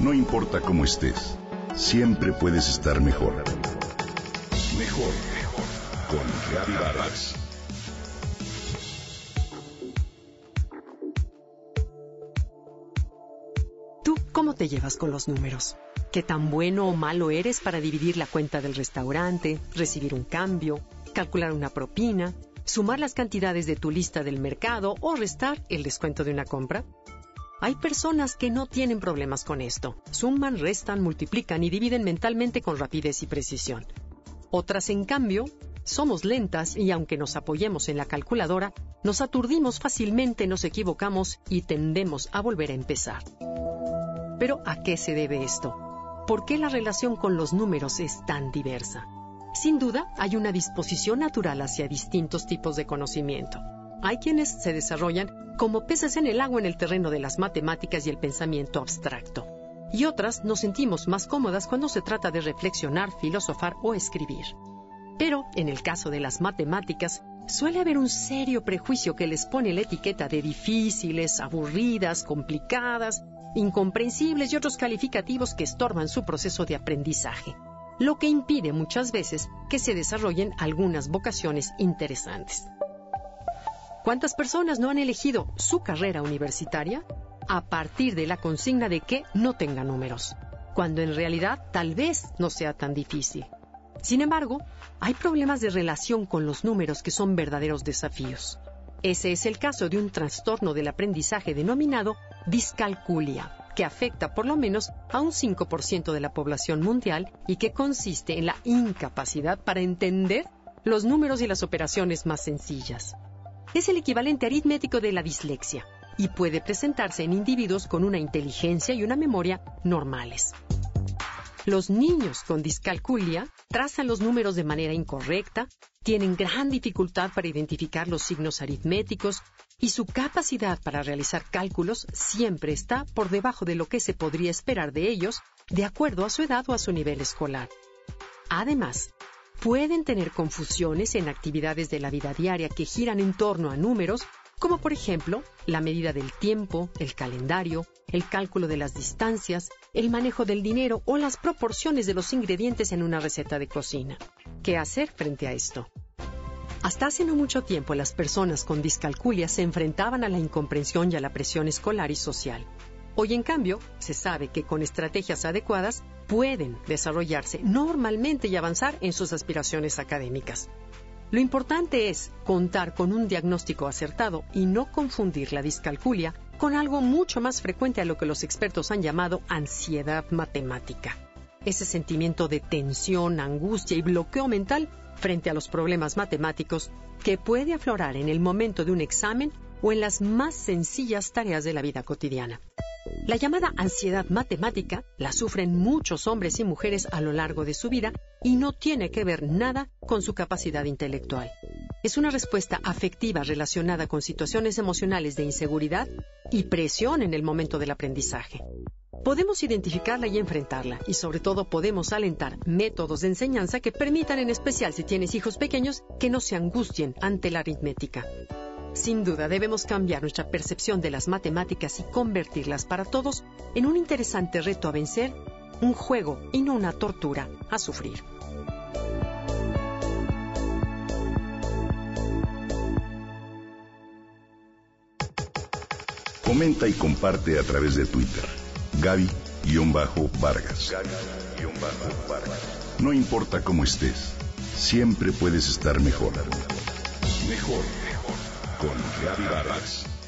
No importa cómo estés, siempre puedes estar mejor. Mejor, mejor. Con Reavivadas. ¿Tú cómo te llevas con los números? ¿Qué tan bueno o malo eres para dividir la cuenta del restaurante, recibir un cambio, calcular una propina, sumar las cantidades de tu lista del mercado o restar el descuento de una compra? Hay personas que no tienen problemas con esto. Suman, restan, multiplican y dividen mentalmente con rapidez y precisión. Otras, en cambio, somos lentas y aunque nos apoyemos en la calculadora, nos aturdimos fácilmente, nos equivocamos y tendemos a volver a empezar. Pero ¿a qué se debe esto? ¿Por qué la relación con los números es tan diversa? Sin duda, hay una disposición natural hacia distintos tipos de conocimiento. Hay quienes se desarrollan como peces en el agua en el terreno de las matemáticas y el pensamiento abstracto. Y otras nos sentimos más cómodas cuando se trata de reflexionar, filosofar o escribir. Pero, en el caso de las matemáticas, suele haber un serio prejuicio que les pone la etiqueta de difíciles, aburridas, complicadas, incomprensibles y otros calificativos que estorban su proceso de aprendizaje, lo que impide muchas veces que se desarrollen algunas vocaciones interesantes. ¿Cuántas personas no han elegido su carrera universitaria a partir de la consigna de que no tenga números, cuando en realidad tal vez no sea tan difícil? Sin embargo, hay problemas de relación con los números que son verdaderos desafíos. Ese es el caso de un trastorno del aprendizaje denominado discalculia, que afecta por lo menos a un 5% de la población mundial y que consiste en la incapacidad para entender los números y las operaciones más sencillas es el equivalente aritmético de la dislexia y puede presentarse en individuos con una inteligencia y una memoria normales. Los niños con discalculia trazan los números de manera incorrecta, tienen gran dificultad para identificar los signos aritméticos y su capacidad para realizar cálculos siempre está por debajo de lo que se podría esperar de ellos de acuerdo a su edad o a su nivel escolar. Además, pueden tener confusiones en actividades de la vida diaria que giran en torno a números, como por ejemplo la medida del tiempo, el calendario, el cálculo de las distancias, el manejo del dinero o las proporciones de los ingredientes en una receta de cocina. ¿Qué hacer frente a esto? Hasta hace no mucho tiempo las personas con discalculia se enfrentaban a la incomprensión y a la presión escolar y social. Hoy, en cambio, se sabe que con estrategias adecuadas pueden desarrollarse normalmente y avanzar en sus aspiraciones académicas. Lo importante es contar con un diagnóstico acertado y no confundir la discalculia con algo mucho más frecuente a lo que los expertos han llamado ansiedad matemática. Ese sentimiento de tensión, angustia y bloqueo mental frente a los problemas matemáticos que puede aflorar en el momento de un examen o en las más sencillas tareas de la vida cotidiana. La llamada ansiedad matemática la sufren muchos hombres y mujeres a lo largo de su vida y no tiene que ver nada con su capacidad intelectual. Es una respuesta afectiva relacionada con situaciones emocionales de inseguridad y presión en el momento del aprendizaje. Podemos identificarla y enfrentarla y sobre todo podemos alentar métodos de enseñanza que permitan, en especial si tienes hijos pequeños, que no se angustien ante la aritmética. Sin duda debemos cambiar nuestra percepción de las matemáticas y convertirlas para todos en un interesante reto a vencer, un juego y no una tortura a sufrir. Comenta y comparte a través de Twitter. Gaby-Vargas. No importa cómo estés, siempre puedes estar mejor. Mejor con Gaby Vargas.